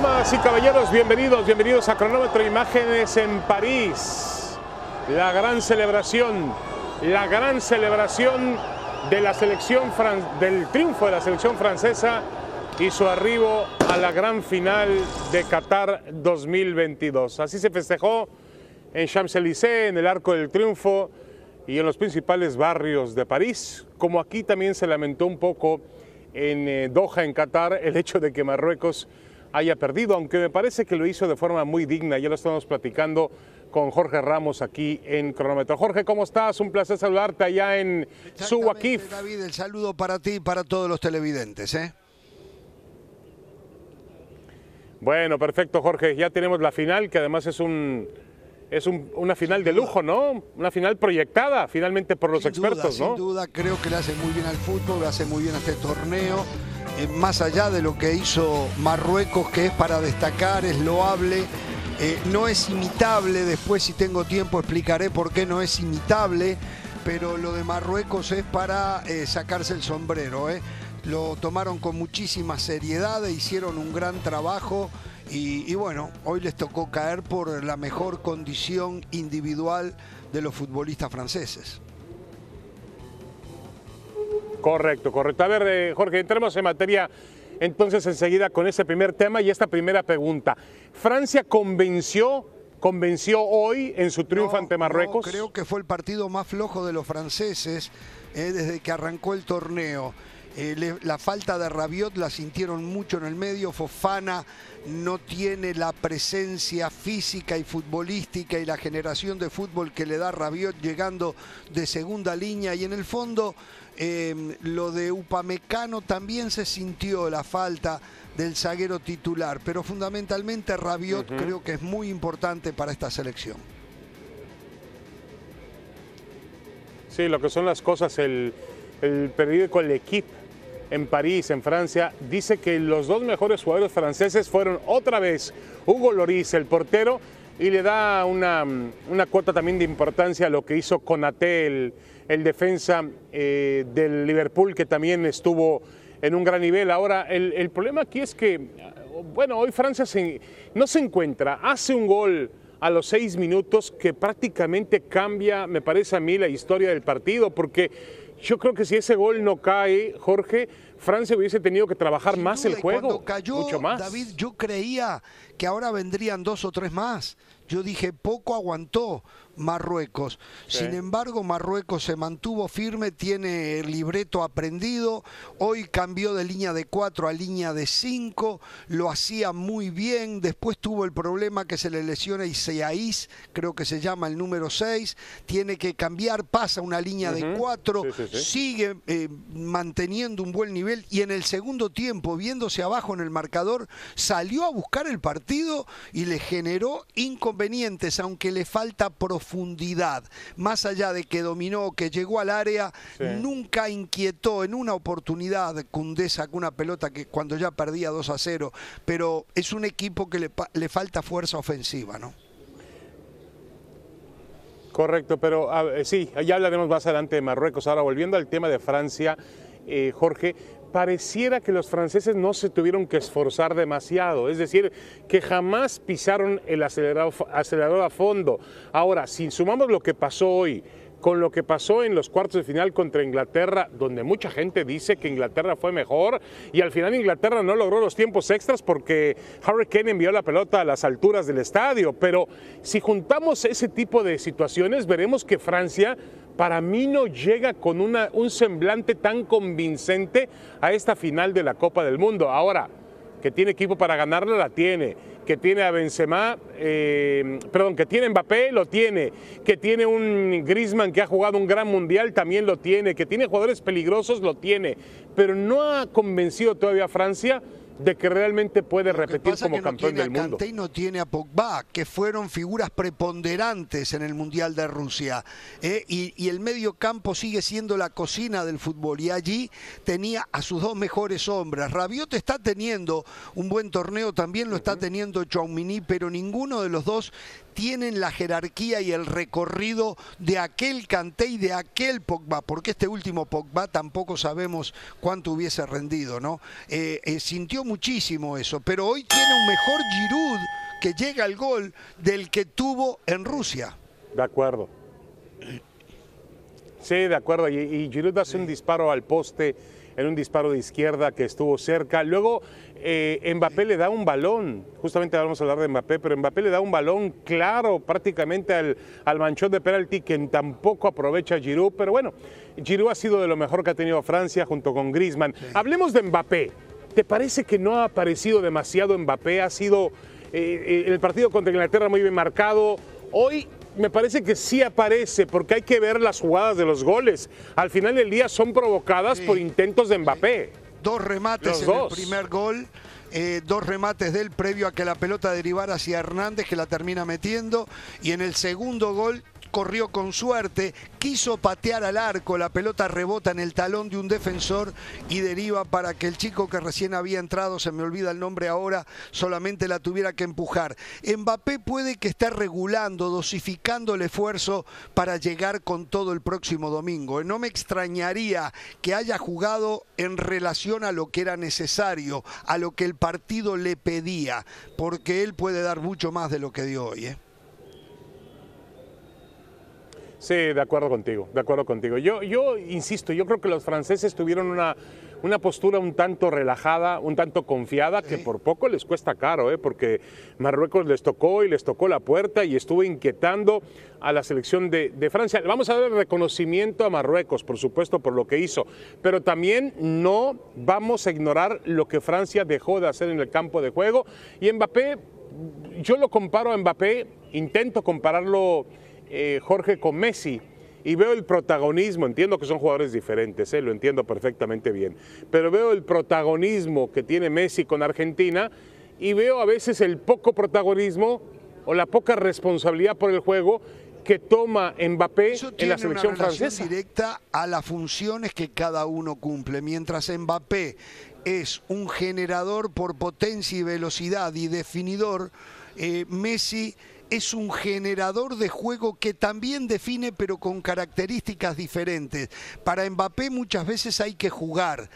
Damas y caballeros, bienvenidos, bienvenidos a Cronómetro Imágenes en París. La gran celebración, la gran celebración de la selección del triunfo de la selección francesa y su arribo a la gran final de Qatar 2022. Así se festejó en Champs-Élysées, en el Arco del Triunfo y en los principales barrios de París, como aquí también se lamentó un poco en eh, Doha, en Qatar, el hecho de que Marruecos haya perdido, aunque me parece que lo hizo de forma muy digna. Ya lo estamos platicando con Jorge Ramos aquí en Cronómetro. Jorge, ¿cómo estás? Un placer saludarte allá en Suwakif. David, el saludo para ti y para todos los televidentes. ¿eh? Bueno, perfecto, Jorge. Ya tenemos la final, que además es un es una final de lujo, ¿no? Una final proyectada finalmente por los expertos, ¿no? Sin duda, creo que le hace muy bien al fútbol, le hace muy bien a este torneo. Eh, más allá de lo que hizo Marruecos, que es para destacar, es loable, eh, no es imitable, después si tengo tiempo explicaré por qué no es imitable, pero lo de Marruecos es para eh, sacarse el sombrero. Lo tomaron con muchísima seriedad e hicieron un gran trabajo y, y bueno, hoy les tocó caer por la mejor condición individual de los futbolistas franceses. Correcto, correcto. A ver, eh, Jorge, entremos en materia entonces enseguida con ese primer tema y esta primera pregunta. ¿Francia convenció, convenció hoy en su triunfo ante Marruecos? creo que fue el partido más flojo de los franceses eh, desde que arrancó el torneo. Eh, la falta de Rabiot la sintieron mucho en el medio. Fofana no tiene la presencia física y futbolística y la generación de fútbol que le da Rabiot llegando de segunda línea. Y en el fondo, em, lo de Upamecano también se sintió la falta del zaguero titular. Pero fundamentalmente Rabiot creo que es muy importante para esta selección. Sí, lo que son las cosas, el, el periódico El Equipo en París, en Francia, dice que los dos mejores jugadores franceses fueron otra vez Hugo Loris, el portero, y le da una, una cuota también de importancia a lo que hizo Konaté, el, el defensa eh, del Liverpool, que también estuvo en un gran nivel. Ahora, el, el problema aquí es que, bueno, hoy Francia no se encuentra, hace un gol a los seis minutos que prácticamente cambia, me parece a mí, la historia del partido, porque yo creo que si ese gol no cae, Jorge, Francia hubiese tenido que trabajar más el juego. Cuando cayó, mucho más. David, yo creía que ahora vendrían dos o tres más. Yo dije, poco aguantó Marruecos. Sin embargo, Marruecos se mantuvo firme, tiene el libreto aprendido. Hoy cambió de línea de 4 a línea de 5, lo hacía muy bien. Después tuvo el problema que se le lesiona Isaías, creo que se llama el número 6. Tiene que cambiar, pasa una línea de 4, sigue eh, manteniendo un buen nivel y en el segundo tiempo, viéndose abajo en el marcador, salió a buscar el partido y le generó inconvenientes, aunque le falta profundidad. Más allá de que dominó, que llegó al área, nunca inquietó en una oportunidad. Cundé sacó una pelota que cuando ya perdía 2 a 0, pero es un equipo que le, le falta fuerza ofensiva, ¿no? Correcto, pero sí, ya hablaremos más adelante de Marruecos. Ahora, volviendo al tema de Francia, eh, Jorge, pareciera que los franceses no se tuvieron que esforzar demasiado, es decir, que jamás pisaron el acelerador, a fondo. Ahora, si sumamos lo que pasó hoy, con lo que pasó en los cuartos de final contra Inglaterra, donde mucha gente dice que Inglaterra fue mejor y al final Inglaterra no logró los tiempos extras porque Harry Kane envió la pelota a las alturas del estadio. Pero si juntamos ese tipo de situaciones, veremos que Francia para mí no llega con un semblante tan convincente a esta final de la Copa del Mundo. Ahora, que tiene equipo para ganarla, la tiene. Que tiene a Benzema, eh, perdón, que tiene Mbappé, lo tiene. Que tiene un Griezmann que ha jugado un gran mundial, también lo tiene. Que tiene jugadores peligrosos, lo tiene. Pero no ha convencido todavía a Francia de que realmente puede repetir como campeón del mundo. y no tiene a Pogba, que fueron figuras preponderantes en el Mundial de Rusia. ¿eh? Y, el medio campo sigue siendo la cocina del fútbol. Y allí tenía a sus dos mejores hombres. Rabiot está teniendo un buen torneo, también lo está teniendo Chouamini, pero ninguno de los dos tienen la jerarquía y el recorrido de aquel Canté y de aquel Pogba, porque este último Pogba tampoco sabemos cuánto hubiese rendido, ¿no? Eh, eh, sintió muchísimo eso, pero hoy tiene un mejor Giroud que llega al gol del que tuvo en Rusia. De acuerdo. Sí, de acuerdo. Y, y Giroud hace un disparo al poste en un disparo de izquierda que estuvo cerca. Luego eh, Mbappé le da un balón, justamente vamos a hablar de Mbappé, pero Mbappé le da un balón claro prácticamente al, al manchón de penalti que tampoco aprovecha Giroud, pero bueno, Giroud ha sido de lo mejor que ha tenido Francia junto con Griezmann. Hablemos de Mbappé. ¿Te parece que no ha aparecido demasiado Mbappé? Ha sido eh, el partido contra Inglaterra muy bien marcado. Hoy me parece que sí aparece, porque hay que ver las jugadas de los goles. Al final del día son provocadas por intentos de Mbappé. Dos remates en el primer gol. Eh, dos remates del previo a que la pelota derivara hacia Hernández que la termina metiendo y en el segundo gol corrió con suerte, quiso patear al arco, la pelota rebota en el talón de un defensor y deriva para que el chico que recién había entrado, se me olvida el nombre ahora, solamente la tuviera que empujar. Mbappé puede que esté regulando, dosificando el esfuerzo para llegar con todo el próximo domingo. No me extrañaría que haya jugado en relación a lo que era necesario, a lo que el partido le pedía, porque él puede dar mucho más de lo que dio hoy. ¿eh? Sí, de acuerdo contigo, de acuerdo contigo. Yo, yo insisto, yo creo que los franceses tuvieron una, una postura un tanto relajada, un tanto confiada, que por poco les cuesta caro, ¿eh? porque Marruecos les tocó y les tocó la puerta y estuvo inquietando a la selección de, de, Francia. Vamos a dar el reconocimiento a Marruecos, por supuesto, por lo que hizo, pero también no vamos a ignorar lo que Francia dejó de hacer en el campo de juego. Y Mbappé, yo lo comparo a Mbappé, intento compararlo eh, Jorge con Messi y veo el protagonismo, entiendo que son jugadores diferentes, eh, lo entiendo perfectamente bien, pero veo el protagonismo que tiene Messi con Argentina y veo a veces el poco protagonismo o la poca responsabilidad por el juego que toma Mbappé en la selección una francesa. directa a las funciones que cada uno cumple. Mientras Mbappé es un generador por potencia y velocidad y definidor, eh, Messi es un generador de juego que también define pero con características diferentes. Para Mbappé muchas veces hay que jugar,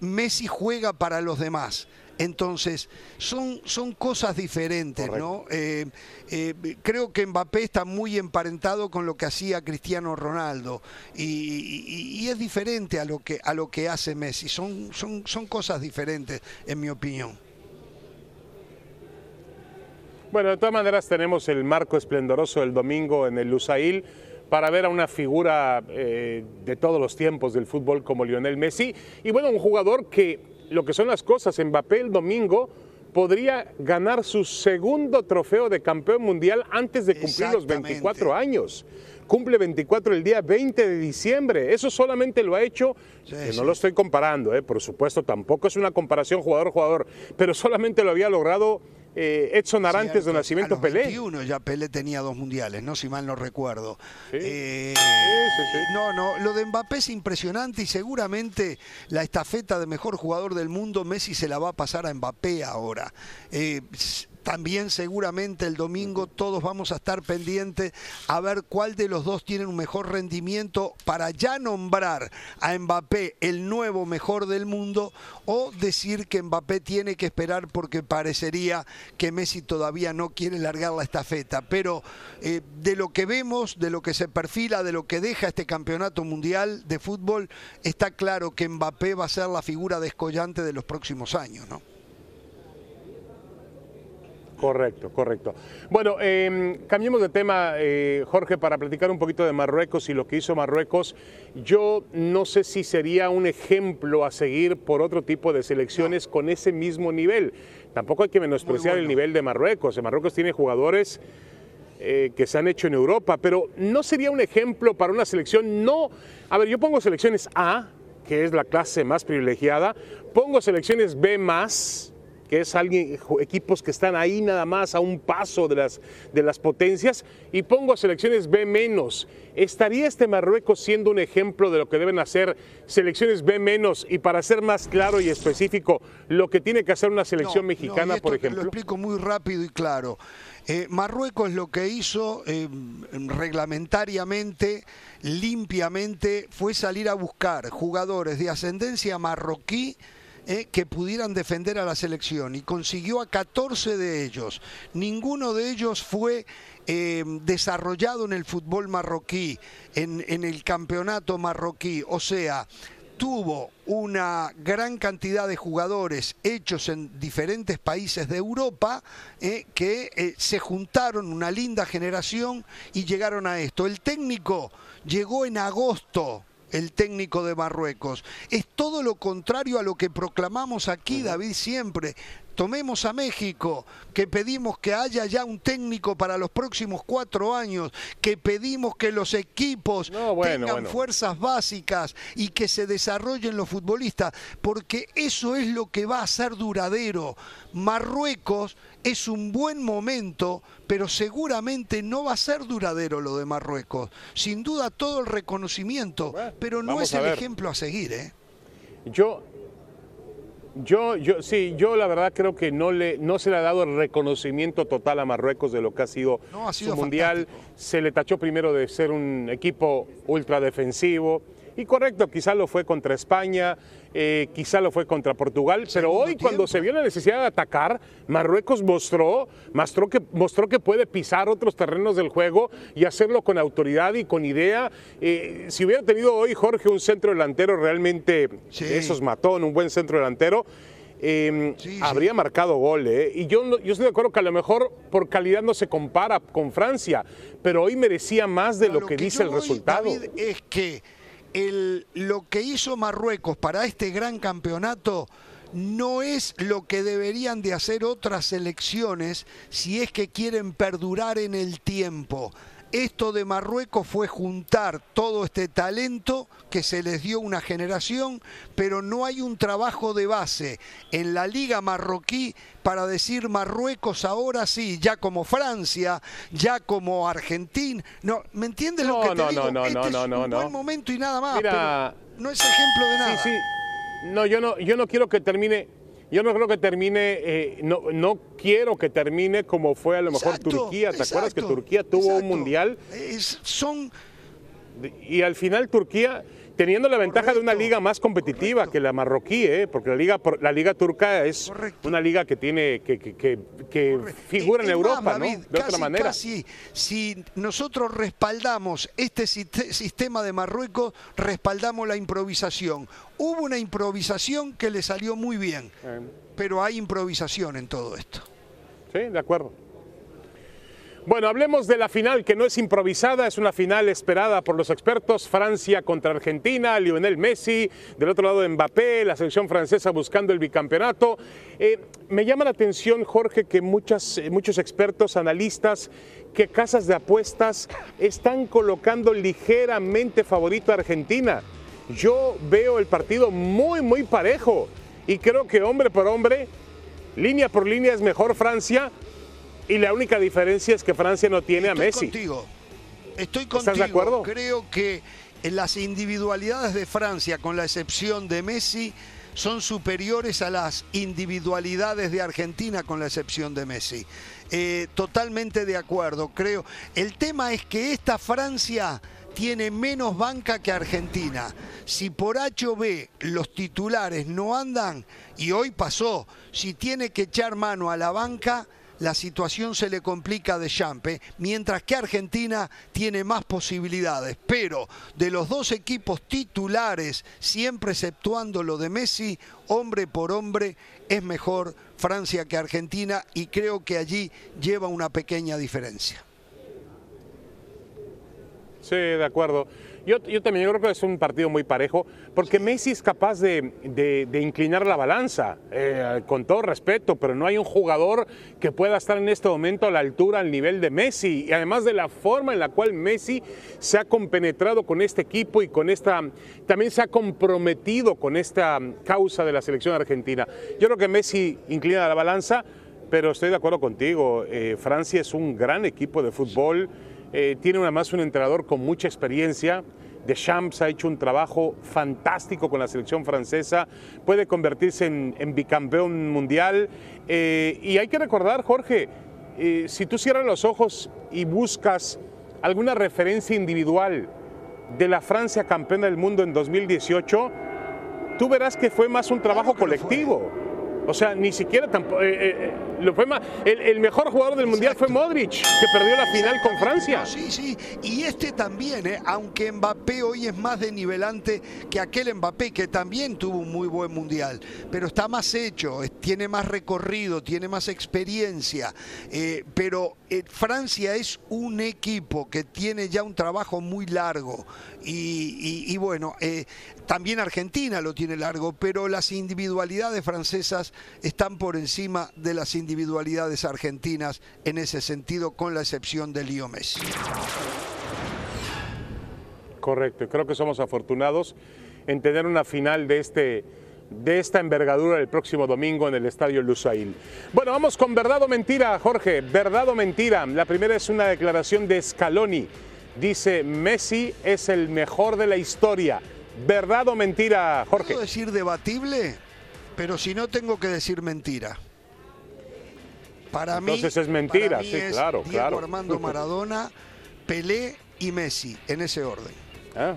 Messi juega para los demás. Entonces, son, son cosas diferentes, ¿no? Eh, eh, creo que Mbappé está muy emparentado con lo que hacía Cristiano Ronaldo y, y, es diferente a lo que, a lo que hace Messi. Son, son, son cosas diferentes, en mi opinión. Bueno, de todas maneras tenemos el marco esplendoroso del domingo en el Lusail para ver a una figura eh, de todos los tiempos del fútbol como Lionel Messi. Y bueno, un jugador que lo que son las cosas, Mbappé el domingo podría ganar su segundo trofeo de campeón mundial antes de cumplir los 24 años. Cumple 24 el día 20 de diciembre. Eso solamente lo ha hecho, sí, que no lo estoy comparando, eh, por supuesto, tampoco es una comparación jugador-jugador, pero solamente lo había logrado eh, Edson Arantes Cierto. de Nacimiento a los Pelé. 21 ya Pelé tenía dos mundiales, no si mal no recuerdo. Sí. Eh, Sí, sí, sí. No, no, lo de Mbappé es impresionante y seguramente la estafeta de mejor jugador del mundo Messi se la va a pasar a Mbappé ahora. Eh, también seguramente el domingo todos vamos a estar pendientes a ver cuál de los dos tiene un mejor rendimiento para ya nombrar a Mbappé el nuevo mejor del mundo o decir que Mbappé tiene que esperar porque parecería que Messi todavía no quiere largar la estafeta. Pero eh, de lo que vemos, de lo que se perfila, de lo que deja este campeonato mundial de fútbol, está claro que Mbappé va a ser la figura descollante de los próximos años, ¿no? Correcto, correcto. Bueno, eh, cambiemos de tema, eh, Jorge, para platicar un poquito de Marruecos y lo que hizo Marruecos. Yo no sé si sería un ejemplo a seguir por otro tipo de selecciones no. con ese mismo nivel. Tampoco hay que menospreciar bueno. el nivel de Marruecos. Marruecos tiene jugadores eh, que se han hecho en Europa, pero no sería un ejemplo para una selección. No, a ver, yo pongo selecciones A, que es la clase más privilegiada, pongo selecciones B más que es alguien, equipos que están ahí nada más a un paso de las, de las potencias, y pongo selecciones B menos. ¿Estaría este Marruecos siendo un ejemplo de lo que deben hacer selecciones B menos? Y para ser más claro y específico, lo que tiene que hacer una selección mexicana, por ejemplo. Lo explico muy rápido y claro. Eh, Marruecos lo que hizo eh, reglamentariamente, limpiamente, fue salir a buscar jugadores de ascendencia marroquí eh, que pudieran defender a la selección y consiguió a 14 de ellos. Ninguno de ellos fue desarrollado en el fútbol marroquí, en, en el campeonato marroquí. O sea, tuvo una gran cantidad de jugadores hechos en diferentes países de Europa eh, que eh, se juntaron una linda generación y llegaron a esto. El técnico llegó en agosto el técnico de Marruecos. Es todo lo contrario a lo que proclamamos aquí, David, siempre. Tomemos a México, que pedimos que haya ya un técnico para los próximos cuatro años, que pedimos que los equipos tengan fuerzas básicas y que se desarrollen los futbolistas, porque eso es lo que va a ser duradero. Marruecos es un buen momento, pero seguramente no va a ser duradero lo de Marruecos. Sin duda todo el reconocimiento, pero no es el ejemplo a seguir. ¿eh? Yo yo, yo, sí, yo la verdad creo que no, le, no se le ha dado el reconocimiento total a Marruecos de lo que ha sido, su mundial. Se le tachó primero de ser un equipo ultra defensivo. Y correcto, quizá lo fue contra España, eh, quizá lo fue contra Portugal, pero hoy cuando se vio la necesidad de atacar, Marruecos mostró, mostró, que, mostró que puede pisar otros terrenos del juego y hacerlo con autoridad y con idea. Eh, si hubiera tenido hoy Jorge un centro delantero realmente, esos mató en un buen centro delantero, em, habría marcado gol. ¿eh? Y yo, yo estoy de acuerdo que a lo mejor por calidad no se compara con Francia, pero hoy merecía más de lo, que, dice el resultado. es que lo que hizo Marruecos para este gran campeonato no es lo que deberían de hacer otras selecciones si es que quieren perdurar en el tiempo. Esto de Marruecos fue juntar todo este talento que se les dio una generación, pero no hay un trabajo de base en la liga marroquí para decir Marruecos ahora sí, ya como Francia, ya como Argentina. No, ¿me entiendes lo que te no, digo? No, este no, es un buen momento y nada más. no es ejemplo de nada. Sí, sí. No, yo no, yo no quiero que termine yo no creo que termine, eh, no, no quiero que termine como fue a lo mejor Turquía. ¿Te acuerdas que Turquía tuvo un mundial? son. Y al final Turquía teniendo la ventaja de una liga más competitiva que la marroquí, ¿eh? porque la liga, la liga turca es una liga que tiene que, que, figura en Europa, ¿no? De otra manera. Casi, si nosotros respaldamos este sistema de Marruecos, respaldamos la improvisación. Hubo una improvisación que le salió muy bien, eh. pero hay improvisación en todo esto. Sí, de acuerdo. Bueno, hablemos de la final que no es improvisada, es una final esperada por los expertos. Francia contra Argentina, Lionel Messi, del otro lado Mbappé, la selección francesa buscando el bicampeonato. Eh, me llama la atención, Jorge, que muchas, eh, muchos expertos, analistas, que casas de apuestas están colocando ligeramente favorito a Argentina. Yo veo el partido muy, muy parejo y creo que hombre por hombre, línea por línea es mejor Francia y la única diferencia es que Francia no tiene a Messi. Contigo. Estoy contigo. ¿Estás de acuerdo? Creo que las individualidades de Francia, con la excepción de Messi, son superiores a las individualidades de Argentina, con la excepción de Messi. Eh, totalmente de acuerdo, creo. El tema es que esta Francia tiene menos banca que Argentina. Si por H o B los titulares no andan, y hoy pasó, si tiene que echar mano a la banca, la situación se le complica de Champe, mientras que Argentina tiene más posibilidades. Pero de los dos equipos titulares, siempre exceptuando lo de Messi, hombre por hombre, es mejor Francia que Argentina y creo que allí lleva una pequeña diferencia. Sí, de acuerdo. Yo, también creo que es un partido muy parejo, porque Messi es capaz de, inclinar la balanza, eh, con todo respeto, pero no hay un jugador que pueda estar en este momento a la altura, al nivel de Messi, y además de la forma en la cual Messi se ha compenetrado con este equipo y con esta, también se ha comprometido con esta causa de la selección argentina. Yo creo que Messi inclina la balanza, pero estoy de acuerdo contigo, eh, Francia es un gran equipo de fútbol, eh, tiene además un entrenador con mucha experiencia, Deschamps ha hecho un trabajo fantástico con la selección francesa, puede convertirse en, bicampeón mundial. Eh, y hay que recordar, Jorge, eh, si tú cierras los ojos y buscas alguna referencia individual de la Francia campeona del mundo en 2018, tú verás que fue más un trabajo colectivo. O sea, ni siquiera tampoco. Eh, eh, eh, lo fue más, el, mejor jugador del mundial fue Modric, que perdió la final con Francia. Sí, sí. Y este también, aunque Mbappé hoy es más de nivelante que aquel Mbappé, que también tuvo un muy buen mundial. Pero está más hecho, tiene más recorrido, tiene más experiencia. pero Francia es un equipo que tiene ya un trabajo muy largo. y bueno, también Argentina lo tiene largo, pero las individualidades francesas están por encima de las individualidades argentinas en ese sentido, con la excepción de Leo Messi. Correcto, creo que somos afortunados en tener una final de este de esta envergadura el próximo domingo en el Estadio Lusail. Bueno, vamos con verdad o mentira, Jorge. Verdad o mentira. La primera es una declaración de Scaloni. Dice, Messi es el mejor de la historia. ¿Verdad o mentira, Jorge? Puedo decir debatible, pero si no tengo que decir mentira. Para mí. Entonces es mentira, sí, claro, Diego claro. Armando Maradona, Pelé y Messi, en ese orden. Ah,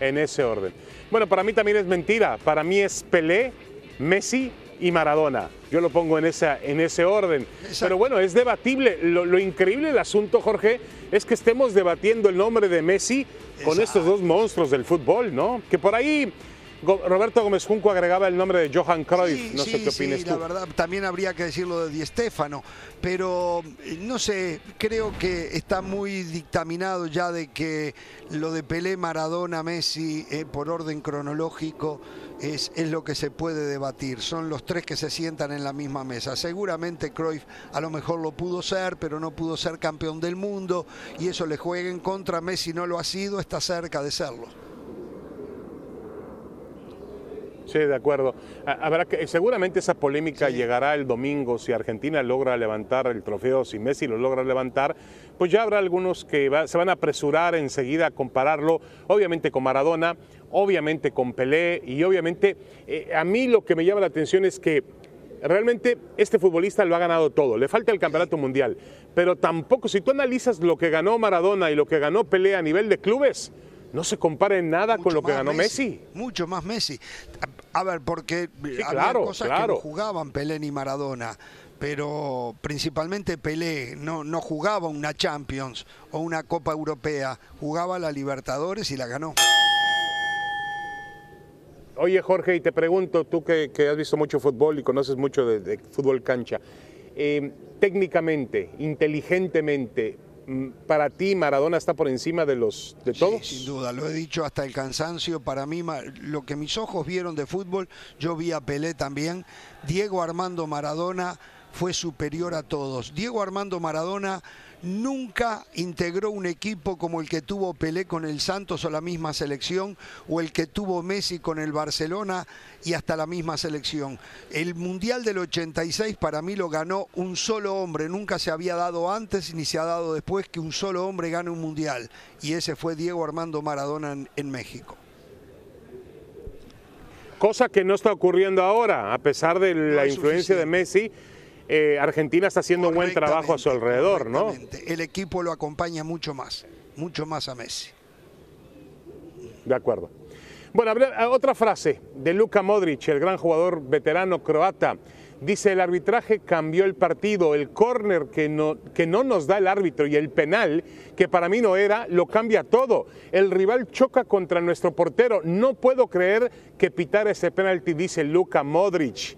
en ese orden. Bueno, para mí también es mentira. Para mí es Pelé, Messi y Maradona. Yo lo pongo en, esa, en ese orden. Pero bueno, es debatible. Lo, lo, increíble del asunto, Jorge, es que estemos debatiendo el nombre de Messi con estos dos monstruos del fútbol, ¿no? Que por ahí Roberto Gómez Junco agregaba el nombre de Johan Cruyff, no sé qué opinas sí, la verdad, también habría que decirlo de Di Stéfano, pero eh, no sé, creo que está muy dictaminado ya de que lo de Pelé, Maradona, Messi, eh, por orden cronológico, es, es, lo que se puede debatir. Son los tres que se sientan en la misma mesa. Seguramente Cruyff a lo mejor lo pudo ser, pero no pudo ser campeón del mundo y eso le juega en contra. Messi no lo ha sido, está cerca de serlo. Sí, de acuerdo. Habrá que, seguramente esa polémica llegará el domingo si Argentina logra levantar el trofeo, si Messi lo logra levantar, pues ya habrá algunos que se van a apresurar enseguida a compararlo, obviamente con Maradona, obviamente con Pelé y obviamente eh, a mí lo que me llama la atención es que realmente este futbolista lo ha ganado todo, le falta el campeonato mundial, pero tampoco si tú analizas lo que ganó Maradona y lo que ganó Pelé a nivel de clubes, no se compara en nada con lo que ganó Messi. Mucho más Messi. A ver, porque había cosas que no jugaban Pelé ni Maradona, pero principalmente Pelé no, no jugaba una Champions o una Copa Europea, jugaba la Libertadores y la ganó. Oye Jorge, y te pregunto, tú que, has visto mucho fútbol y conoces mucho de, fútbol cancha, eh, técnicamente, inteligentemente, para ti Maradona está por encima de los de todos? sin duda, lo he dicho hasta el cansancio. Para mí, lo que mis ojos vieron de fútbol, yo vi a Pelé también. Diego Armando Maradona fue superior a todos. Diego Armando Maradona nunca integró un equipo como el que tuvo Pelé con el Santos o la misma selección, o el que tuvo Messi con el Barcelona y hasta la misma selección. El Mundial del 86 para mí lo ganó un solo hombre, nunca se había dado antes ni se ha dado después que un solo hombre gane un Mundial, y ese fue Diego Armando Maradona en, México cosa que no está ocurriendo ahora, a pesar de la influencia de Messi eh, Argentina está haciendo un buen trabajo a su alrededor, ¿no? El equipo lo acompaña mucho más, mucho más a Messi. De acuerdo. Bueno, otra frase de Luka Modric, el gran jugador veterano croata. Dice, el arbitraje cambió el partido, el córner que no, que no nos da el árbitro y el penal, que para mí no era, lo cambia todo. El rival choca contra nuestro portero. No puedo creer que pitar ese penalti, dice Luka Modric.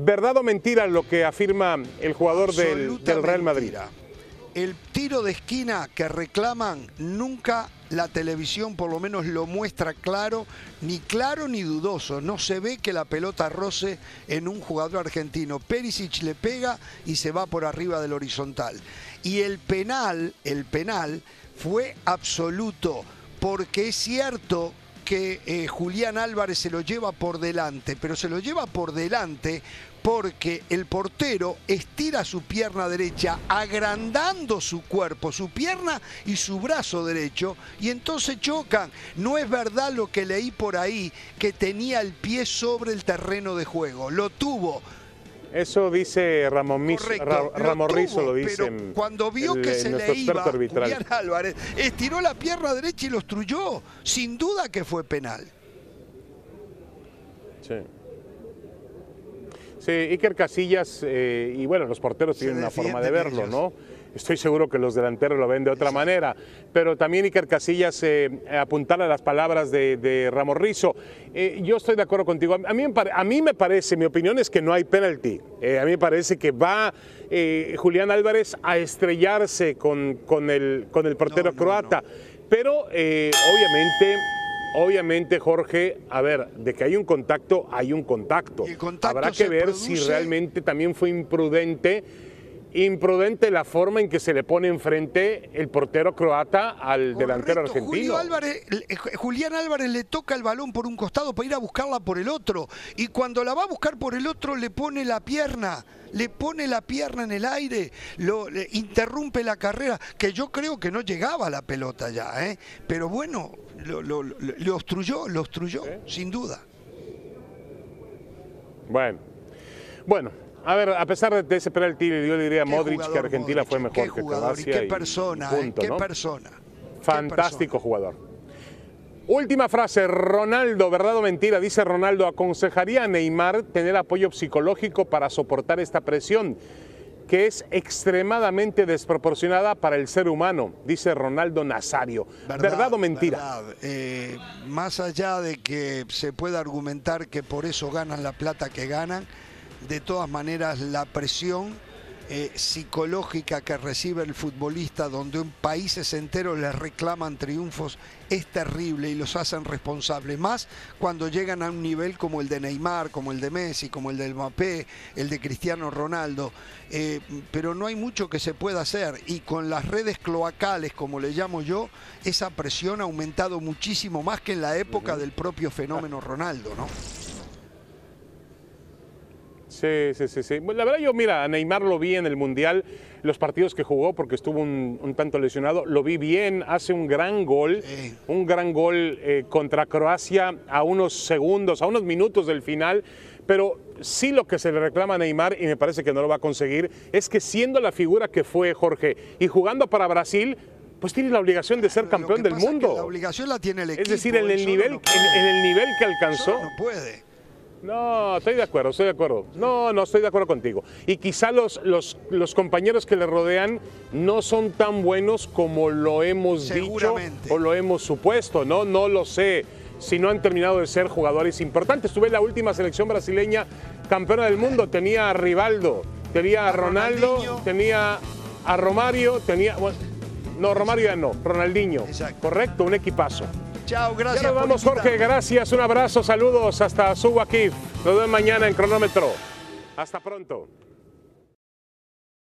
¿Verdad o mentira lo que afirma el jugador del, Real Madrid? el tiro de esquina que reclaman nunca la televisión por lo menos lo muestra claro, ni claro ni dudoso. No se ve que la pelota roce en un jugador argentino. Perisic le pega y se va por arriba del horizontal. Y el penal, el penal fue absoluto, porque es cierto que eh, Julián Álvarez se lo lleva por delante, pero se lo lleva por delante porque el portero estira su pierna derecha agrandando su cuerpo, su pierna y su brazo derecho y entonces chocan. No es verdad lo que leí por ahí que tenía el pie sobre el terreno de juego, lo tuvo. Eso dice Ramón Rizzo, lo, dice. cuando vio que se le iba Julián Álvarez, estiró la pierna derecha y lo obstruyó. Sin duda que fue penal. Sí. Sí, Iker Casillas, eh, y bueno, los porteros tienen una forma de verlo, ¿no? Estoy seguro que los delanteros lo ven de otra manera, pero también Iker Casillas eh, apuntala las palabras de, de Ramos Rizo. Eh, yo estoy de acuerdo contigo. A mí, a mí me parece, mi opinión es que no hay penalti. a mí me parece que va Julián Álvarez a estrellarse con, con, el, con el portero croata, pero obviamente Obviamente, Jorge, a ver, de que hay un contacto, hay un contacto. Habrá que ver si realmente también fue imprudente, imprudente la forma en que se le pone enfrente el portero croata al delantero argentino. Eh, Julián Álvarez le toca el balón por un costado para ir a buscarla por el otro. Y cuando la va a buscar por el otro, le pone la pierna le pone la pierna en el aire, lo interrumpe la carrera, que yo creo que no llegaba la pelota ya, ¿eh? pero bueno, lo, obstruyó, lo obstruyó, sin duda. Bueno, bueno, a ver, a pesar de ese penalti, yo le diría a Modric que Argentina fue mejor que Croacia. Qué persona, ¿eh? qué persona. Fantástico jugador. Última frase, Ronaldo, verdad o mentira, dice Ronaldo, aconsejaría a Neymar tener apoyo psicológico para soportar esta presión que es extremadamente desproporcionada para el ser humano, dice Ronaldo Nazario. ¿Verdad, o mentira? Eh, más allá de que se pueda argumentar que por eso ganan la plata que ganan, de todas maneras la presión eh, psicológica que recibe el futbolista, donde un países enteros les reclaman triunfos, es terrible y los hacen responsables. Más cuando llegan a un nivel como el de Neymar, como el de Messi, como el del Mbappé, el de Cristiano Ronaldo. Eh, pero no hay mucho que se pueda hacer y con las redes cloacales, como le llamo yo, esa presión ha aumentado muchísimo más que en la época del propio fenómeno Ronaldo, ¿no? Sí, sí, sí, sí. La verdad yo, mira, a Neymar lo vi en el Mundial, los partidos que jugó, porque estuvo un, tanto lesionado, lo vi bien, hace un gran gol, un gran gol eh, contra Croacia a unos segundos, a unos minutos del final, pero sí lo que se le reclama a Neymar, y me parece que no lo va a conseguir, es que siendo la figura que fue Jorge y jugando para Brasil, pues tiene la obligación de ser campeón del mundo. la obligación la tiene el equipo. Es decir, en el, nivel, en, el nivel que alcanzó. no puede. No, estoy de acuerdo, estoy de acuerdo. No, no, estoy de acuerdo contigo. Y quizá los, los, los compañeros que le rodean no son tan buenos como lo hemos dicho o lo hemos supuesto, ¿no? No lo sé si no han terminado de ser jugadores importantes. Tuve la última selección brasileña campeona del mundo, tenía a Rivaldo, tenía a Ronaldo, tenía a Romario, tenía... no, Romario ya no, Ronaldinho. Correcto, un equipazo. Chao, gracias. Ya nos vamos, Jorge. Gracias, un abrazo, saludos hasta Suwakif. Nos vemos mañana en cronómetro. Hasta pronto.